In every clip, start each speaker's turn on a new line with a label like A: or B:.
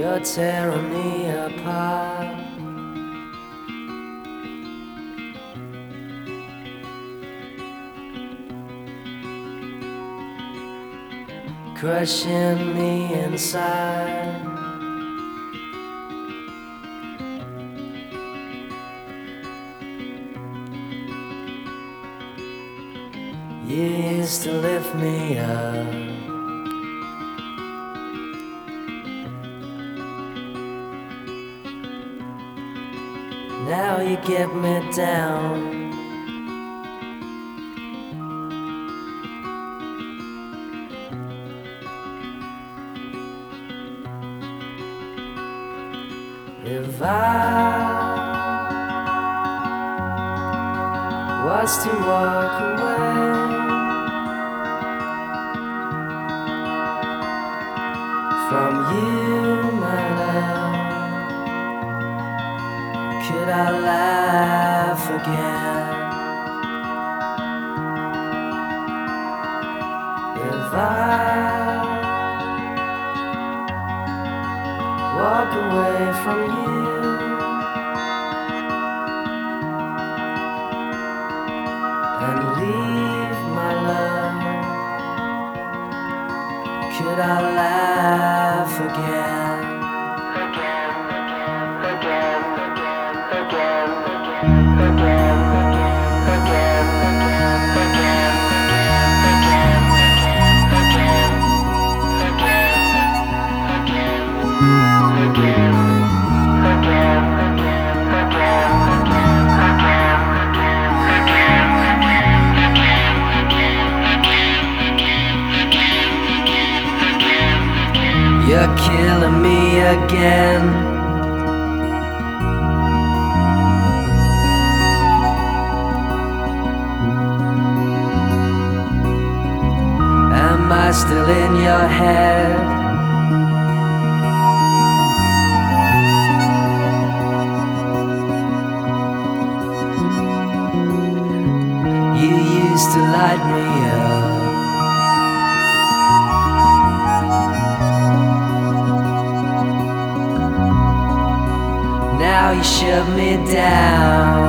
A: You're tearing me apart. Crushing me inside. You used to lift me up. Get me down. Still in your head? You used to light me up. Now you shut me down.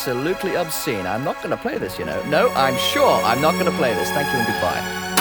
B: Absolutely obscene. I'm not going to play this, you know. No, I'm sure I'm not going to play this. Thank you and goodbye.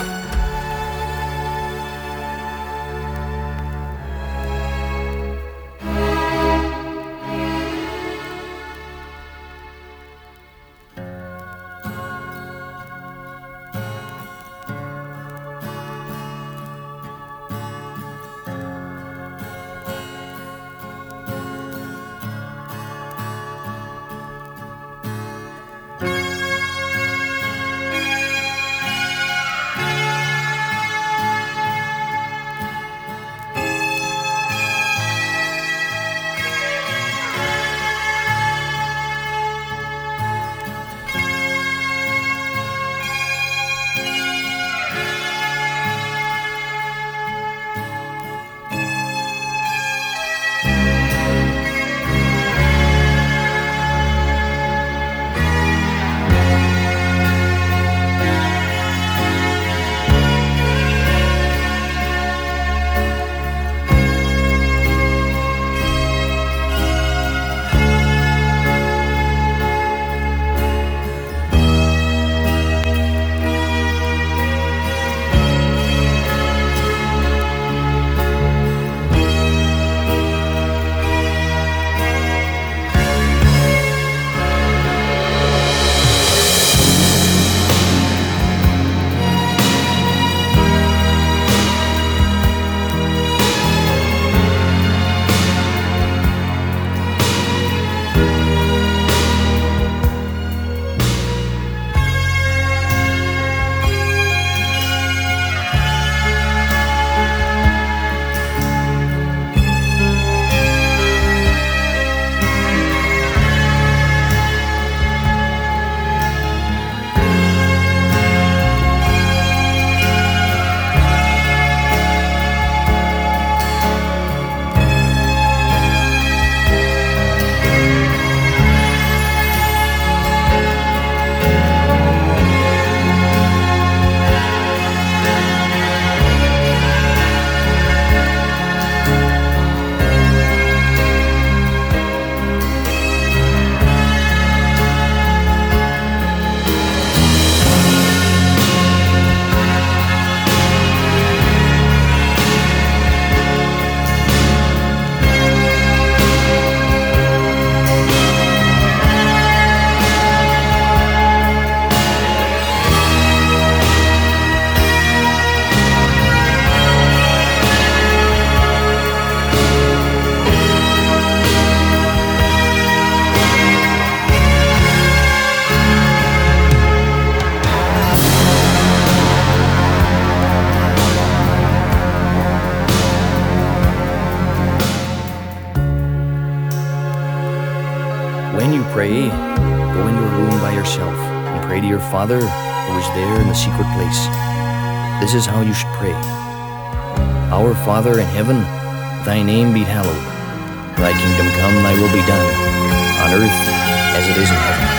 B: This is how you should pray Our Father in heaven, thy name be hallowed. Thy kingdom come, thy will be done, on earth as it is in heaven.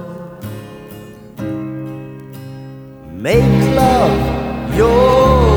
C: Make love your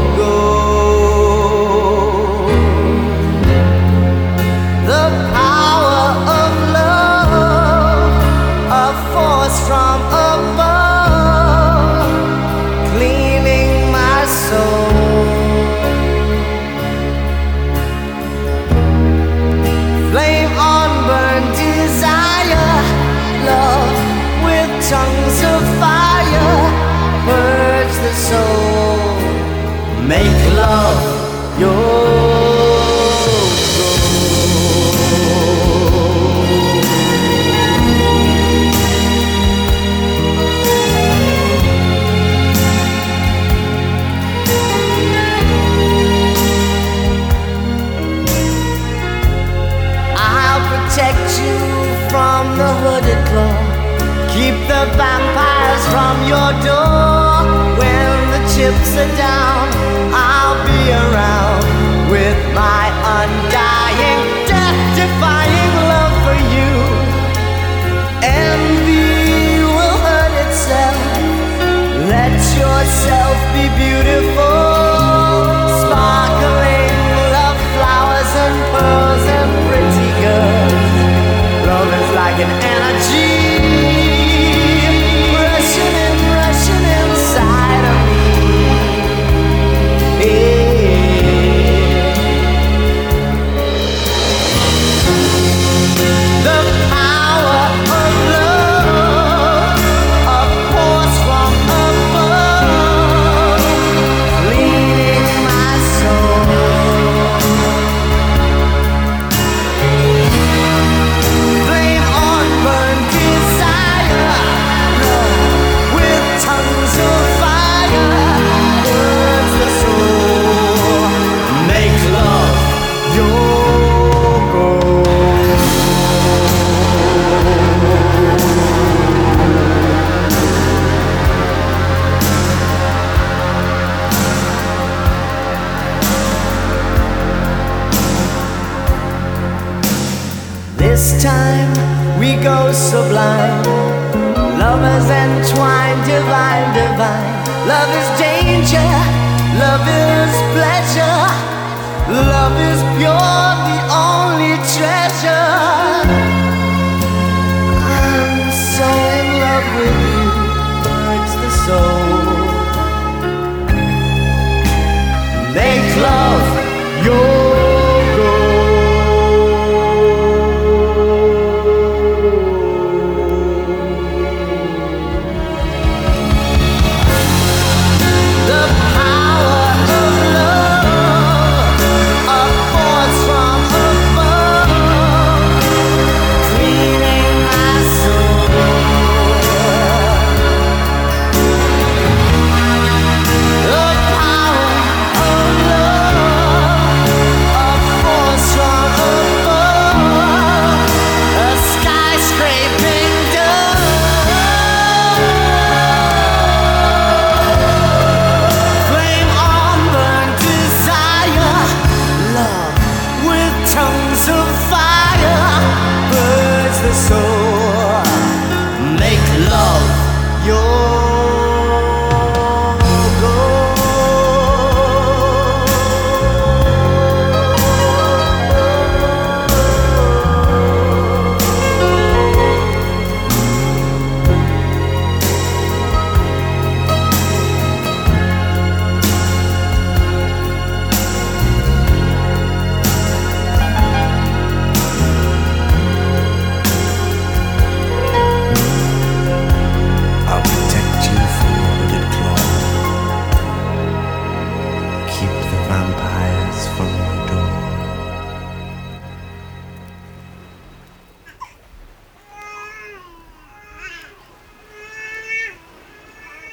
C: the vampires from your door. When the chips are down, I'll be around with my undying, death-defying love for you. Envy will hurt itself. Let yourself be beautiful, sparkling love flowers and pearls and pretty girls. Love is like an energy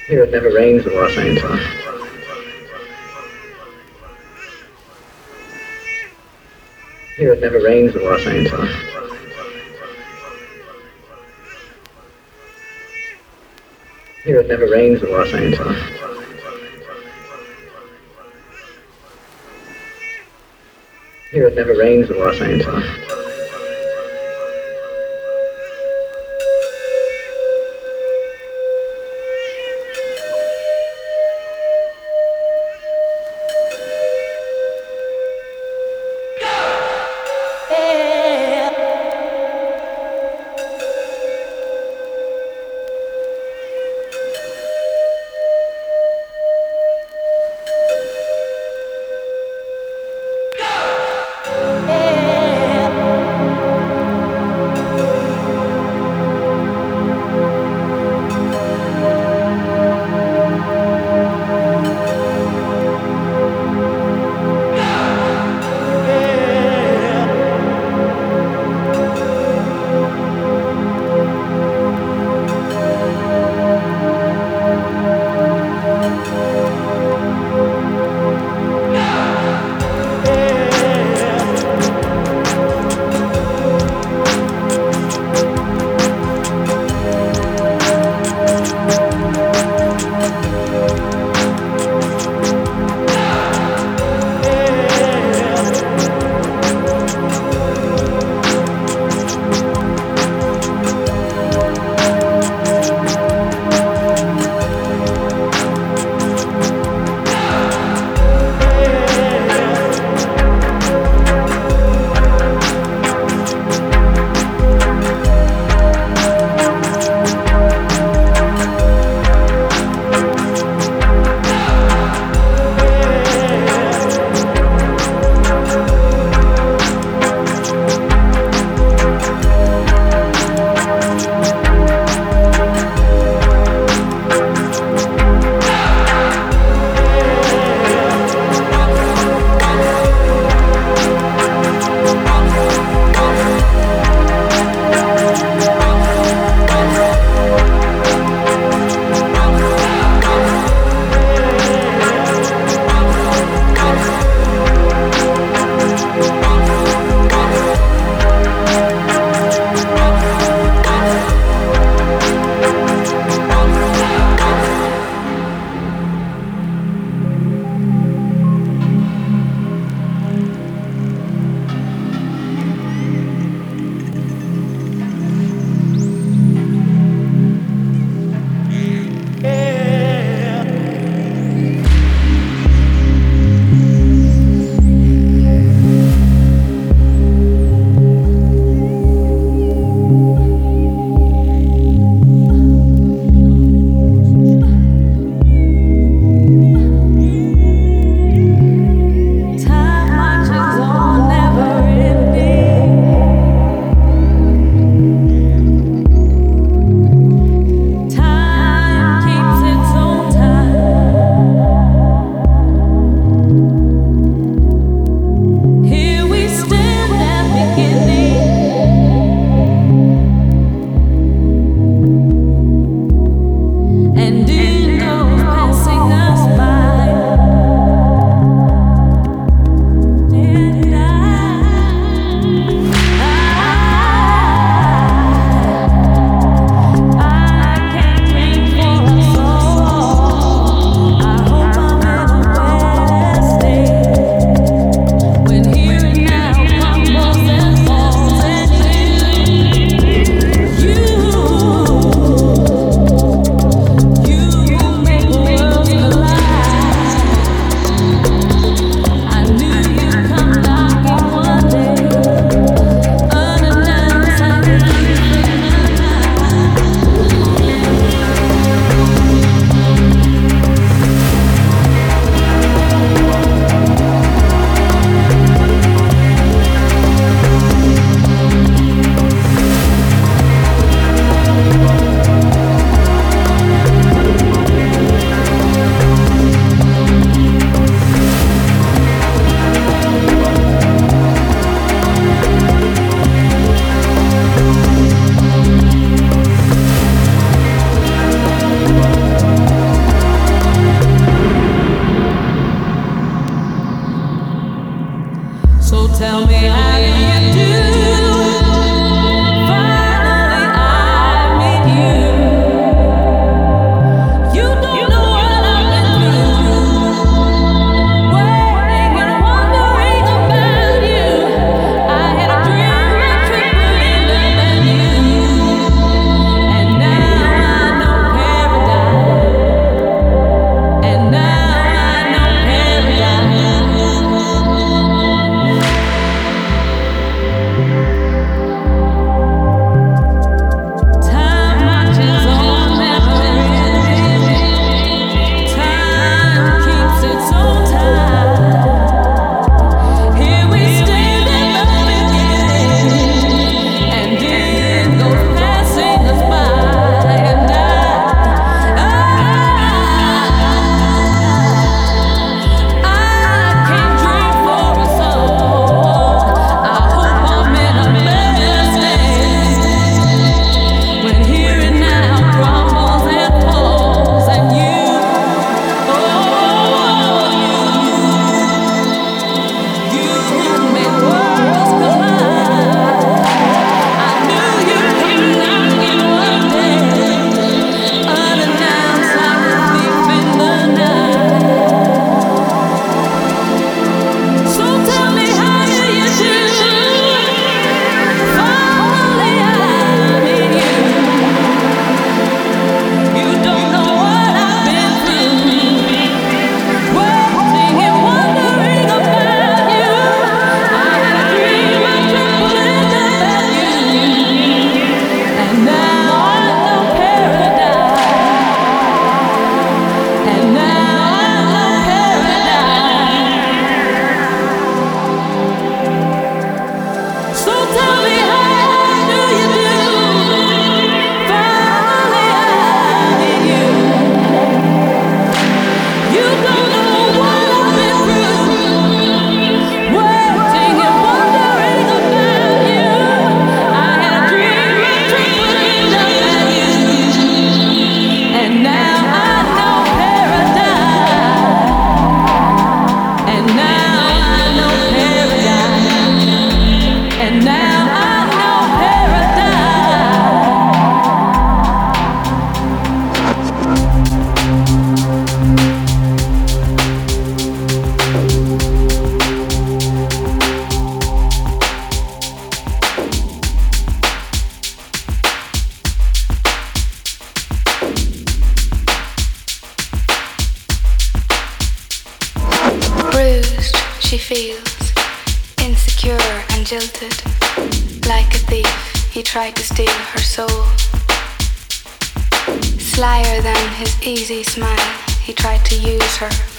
D: Here it never rains in Los Angeles. Here it never rains in Los Angeles. Here it never rains in Los Angeles. Here it never rains in Los Angeles.
E: To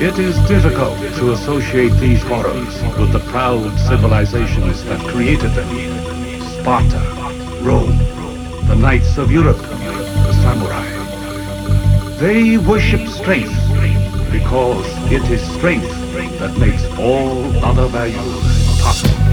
F: It is difficult to associate these horrors with the proud civilizations that created them. Sparta, Rome, the knights of Europe, the samurai. They worship strength because it is strength that makes all other values possible.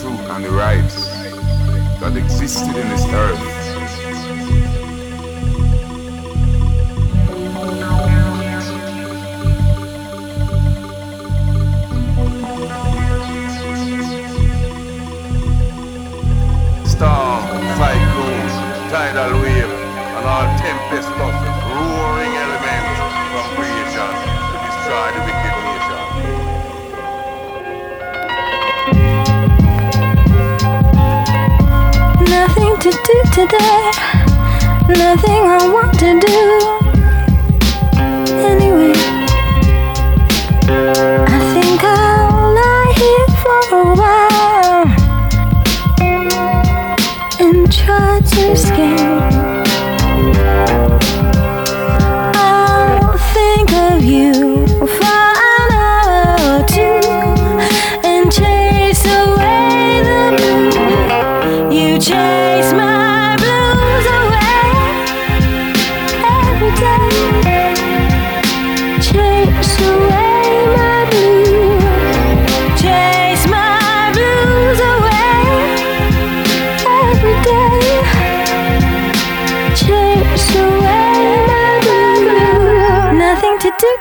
G: truth and the rights that existed in
H: this earth. Storm, cyclones, tidal wave, and all tempest do today. Nothing I want to do.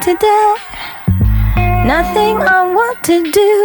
H: today. Nothing I want to do.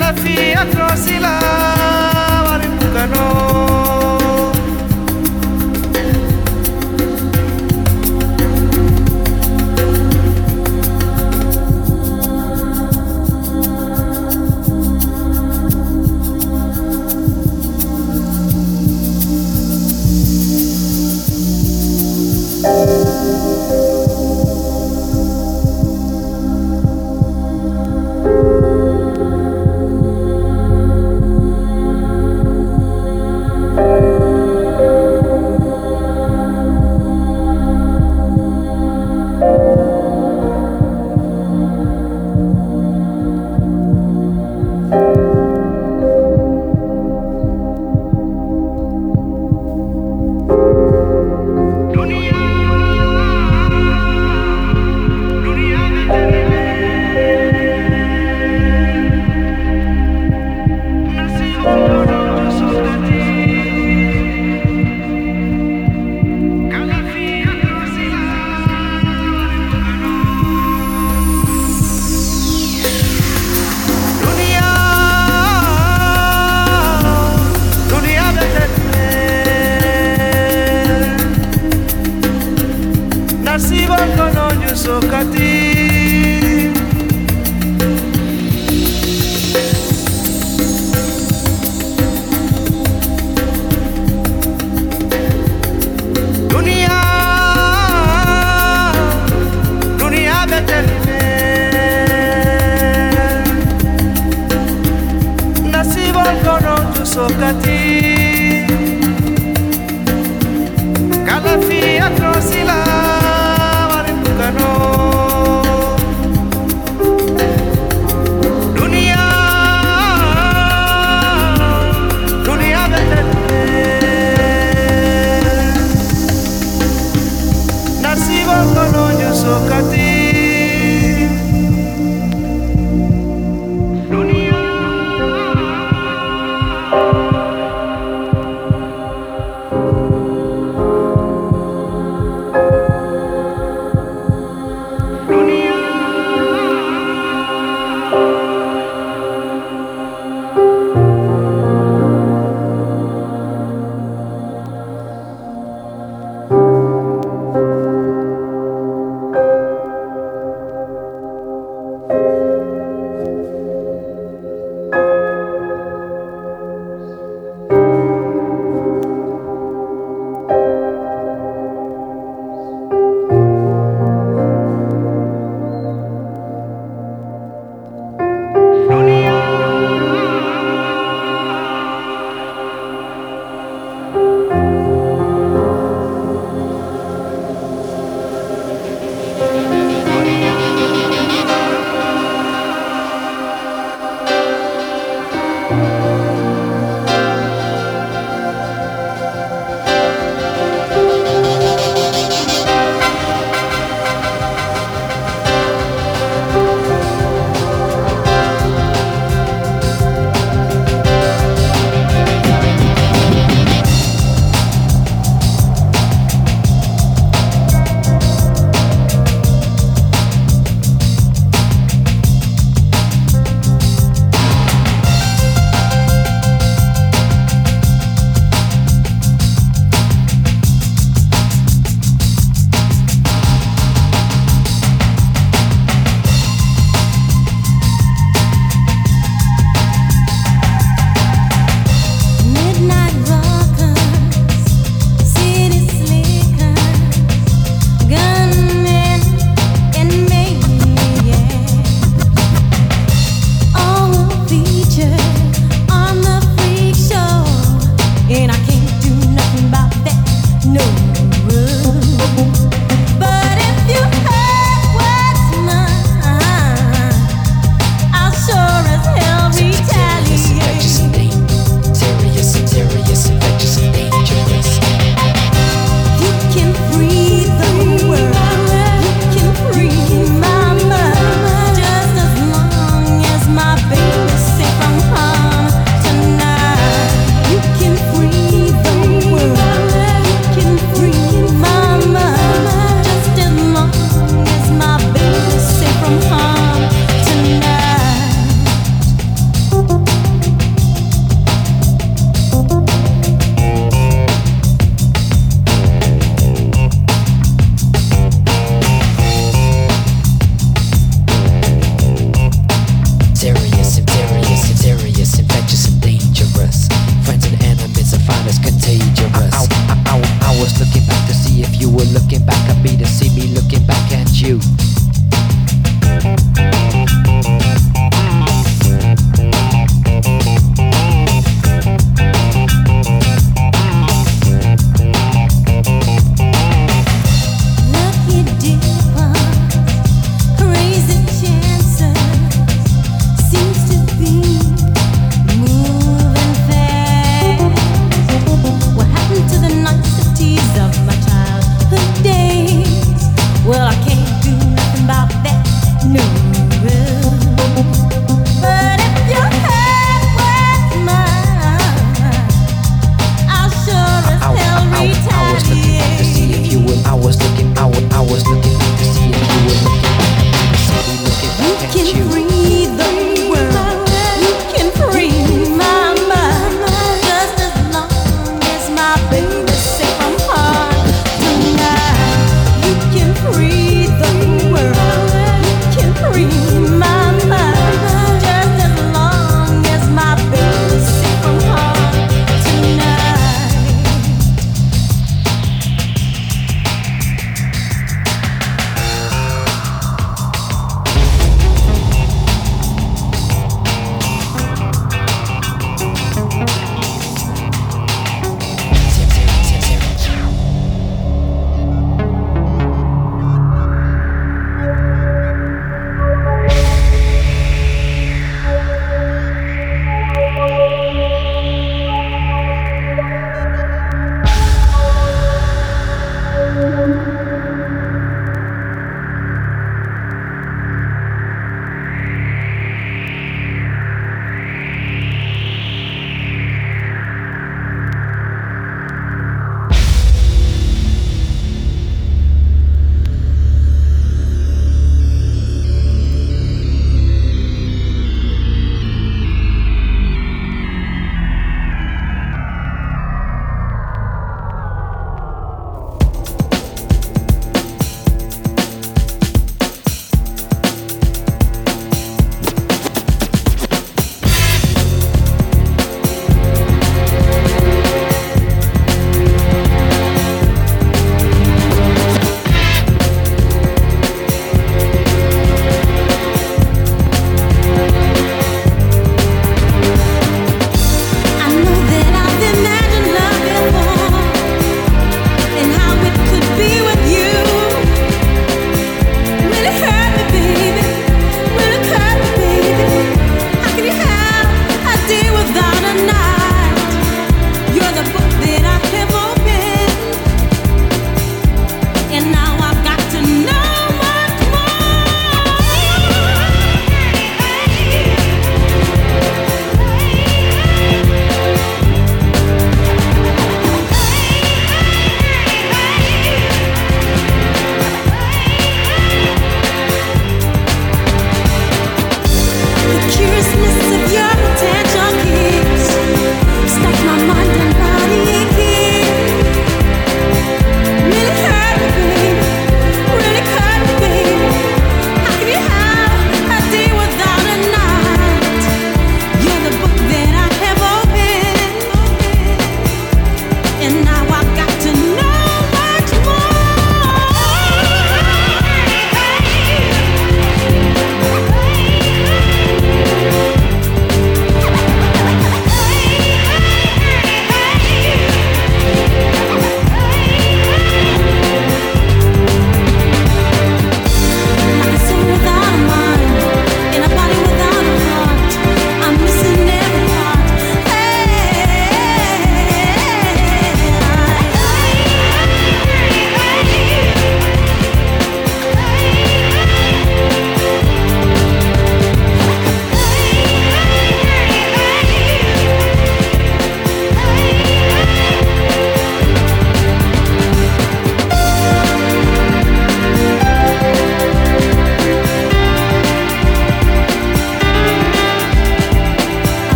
H: Kalafia Crosila Warimpukano